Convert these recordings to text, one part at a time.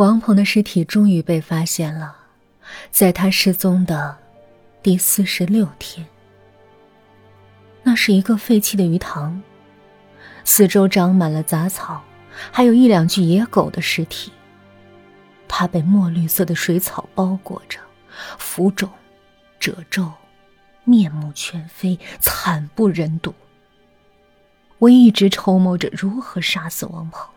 王鹏的尸体终于被发现了，在他失踪的第四十六天。那是一个废弃的鱼塘，四周长满了杂草，还有一两具野狗的尸体。它被墨绿色的水草包裹着，浮肿、褶皱，面目全非，惨不忍睹。我一直筹谋着如何杀死王鹏，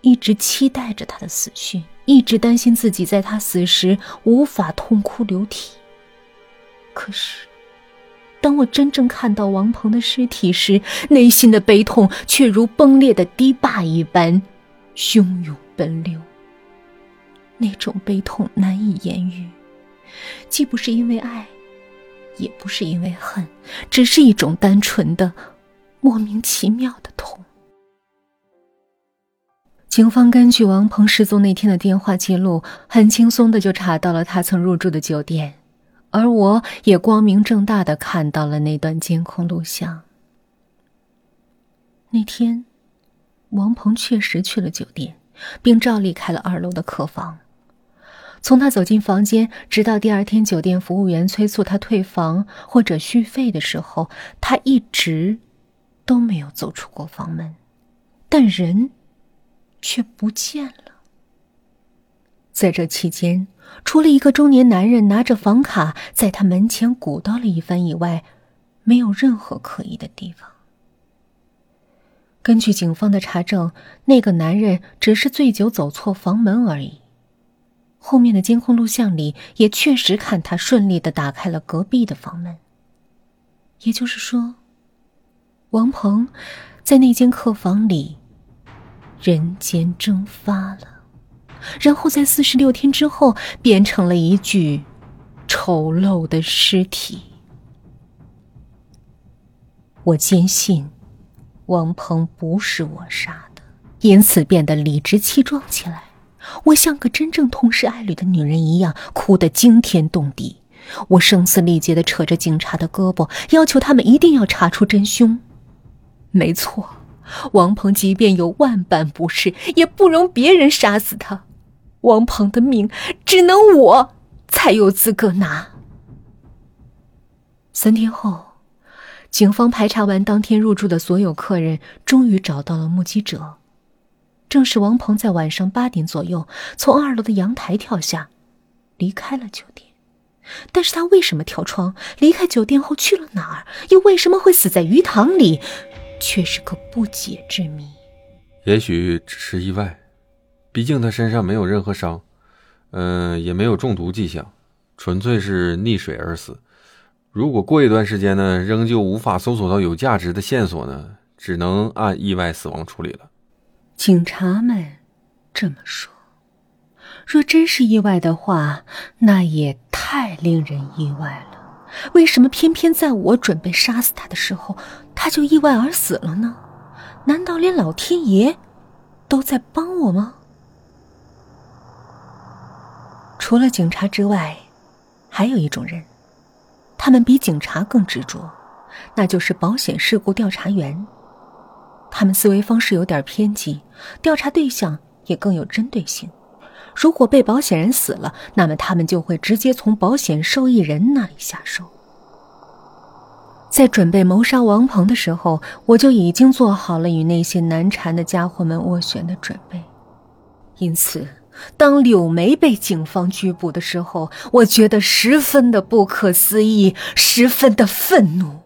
一直期待着他的死讯，一直担心自己在他死时无法痛哭流涕。可是。当我真正看到王鹏的尸体时，内心的悲痛却如崩裂的堤坝一般汹涌奔流。那种悲痛难以言喻，既不是因为爱，也不是因为恨，只是一种单纯的、莫名其妙的痛。警方根据王鹏失踪那天的电话记录，很轻松的就查到了他曾入住的酒店。而我也光明正大的看到了那段监控录像。那天，王鹏确实去了酒店，并照例开了二楼的客房。从他走进房间，直到第二天酒店服务员催促他退房或者续费的时候，他一直都没有走出过房门，但人却不见了。在这期间，除了一个中年男人拿着房卡在他门前鼓捣了一番以外，没有任何可疑的地方。根据警方的查证，那个男人只是醉酒走错房门而已。后面的监控录像里也确实看他顺利的打开了隔壁的房门。也就是说，王鹏在那间客房里人间蒸发了。然后在四十六天之后，变成了一具丑陋的尸体。我坚信，王鹏不是我杀的，因此变得理直气壮起来。我像个真正痛失爱侣的女人一样，哭得惊天动地。我声嘶力竭的扯着警察的胳膊，要求他们一定要查出真凶。没错，王鹏即便有万般不是，也不容别人杀死他。王鹏的命，只能我才有资格拿。三天后，警方排查完当天入住的所有客人，终于找到了目击者，正是王鹏在晚上八点左右从二楼的阳台跳下，离开了酒店。但是他为什么跳窗？离开酒店后去了哪儿？又为什么会死在鱼塘里？却是个不解之谜。也许只是意外。毕竟他身上没有任何伤，嗯，也没有中毒迹象，纯粹是溺水而死。如果过一段时间呢，仍旧无法搜索到有价值的线索呢，只能按意外死亡处理了。警察们这么说。若真是意外的话，那也太令人意外了。为什么偏偏在我准备杀死他的时候，他就意外而死了呢？难道连老天爷都在帮我吗？除了警察之外，还有一种人，他们比警察更执着，那就是保险事故调查员。他们思维方式有点偏激，调查对象也更有针对性。如果被保险人死了，那么他们就会直接从保险受益人那里下手。在准备谋杀王鹏的时候，我就已经做好了与那些难缠的家伙们斡旋的准备，因此。当柳梅被警方拘捕的时候，我觉得十分的不可思议，十分的愤怒。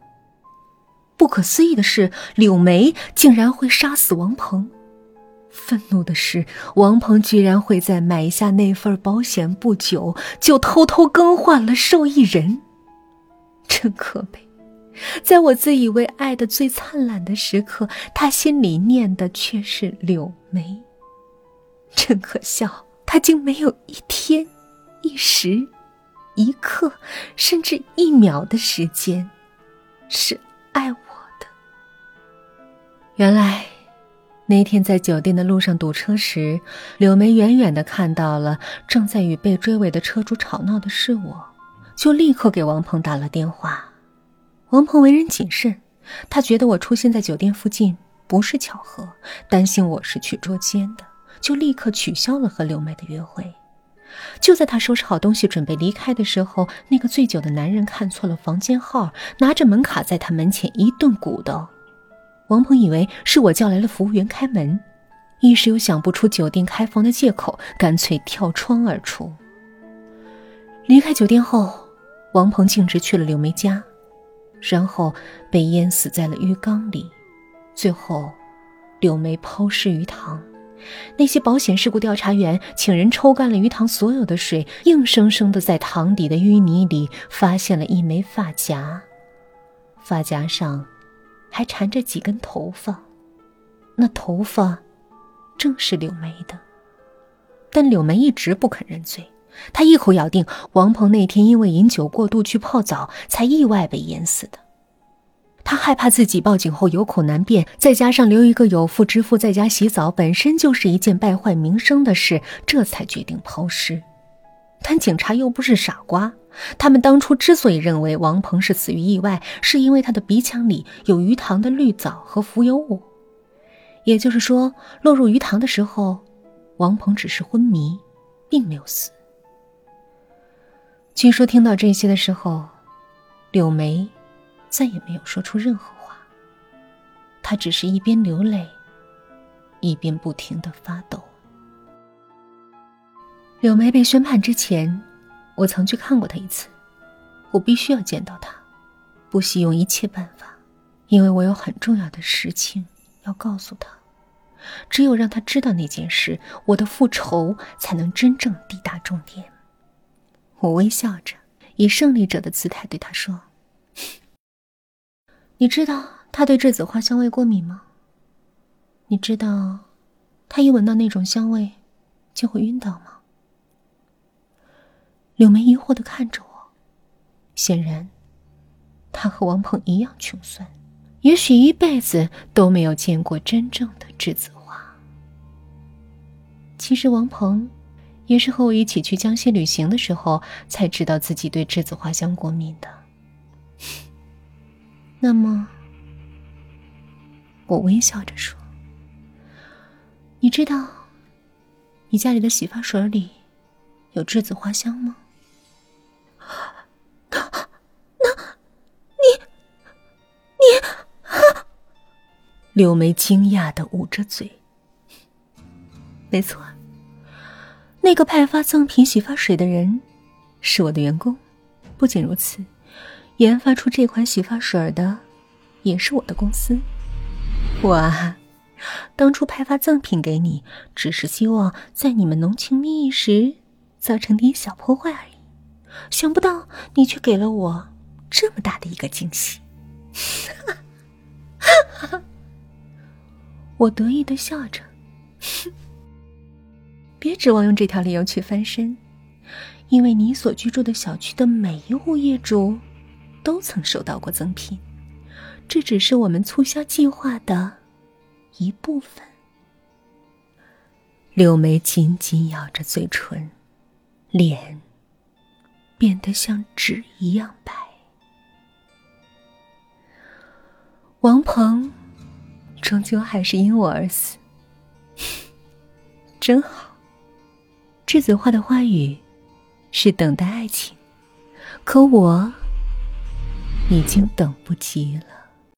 不可思议的是，柳梅竟然会杀死王鹏；愤怒的是，王鹏居然会在买下那份保险不久就偷偷更换了受益人。真可悲！在我自以为爱的最灿烂的时刻，他心里念的却是柳梅。真可笑，他竟没有一天、一时、一刻，甚至一秒的时间是爱我的。原来，那天在酒店的路上堵车时，柳梅远远的看到了正在与被追尾的车主吵闹的是我，就立刻给王鹏打了电话。王鹏为人谨慎，他觉得我出现在酒店附近不是巧合，担心我是去捉奸的。就立刻取消了和柳梅的约会。就在他收拾好东西准备离开的时候，那个醉酒的男人看错了房间号，拿着门卡在他门前一顿鼓捣。王鹏以为是我叫来了服务员开门，一时又想不出酒店开房的借口，干脆跳窗而出。离开酒店后，王鹏径直去了柳梅家，然后被淹死在了浴缸里。最后，柳梅抛尸鱼塘。那些保险事故调查员请人抽干了鱼塘所有的水，硬生生的在塘底的淤泥里发现了一枚发夹，发夹上还缠着几根头发，那头发正是柳梅的。但柳梅一直不肯认罪，她一口咬定王鹏那天因为饮酒过度去泡澡，才意外被淹死的。他害怕自己报警后有口难辩，再加上留一个有妇之夫在家洗澡本身就是一件败坏名声的事，这才决定抛尸。但警察又不是傻瓜，他们当初之所以认为王鹏是死于意外，是因为他的鼻腔里有鱼塘的绿藻和浮游物，也就是说，落入鱼塘的时候，王鹏只是昏迷，并没有死。据说听到这些的时候，柳梅。再也没有说出任何话。她只是一边流泪，一边不停的发抖。柳梅被宣判之前，我曾去看过他一次。我必须要见到他，不惜用一切办法，因为我有很重要的事情要告诉他。只有让他知道那件事，我的复仇才能真正抵达终点。我微笑着，以胜利者的姿态对他说。你知道他对栀子花香味过敏吗？你知道，他一闻到那种香味，就会晕倒吗？柳梅疑惑的看着我，显然，他和王鹏一样穷酸，也许一辈子都没有见过真正的栀子花。其实王鹏，也是和我一起去江西旅行的时候，才知道自己对栀子花香过敏的。那么，我微笑着说：“你知道，你家里的洗发水里有栀子花香吗？”柳梅惊讶的捂着嘴。没错，那个派发赠品洗发水的人是我的员工。不仅如此。研发出这款洗发水的，也是我的公司。我啊，当初派发赠品给你，只是希望在你们浓情蜜意时造成点小破坏而已。想不到你却给了我这么大的一个惊喜哈。我得意的笑着，哼 别指望用这条理由去翻身，因为你所居住的小区的每一户业主。都曾收到过赠品，这只是我们促销计划的一部分。柳梅紧紧咬着嘴唇，脸变得像纸一样白。王鹏终究还是因我而死，真好。栀子花的花语是等待爱情，可我。已经等不及了。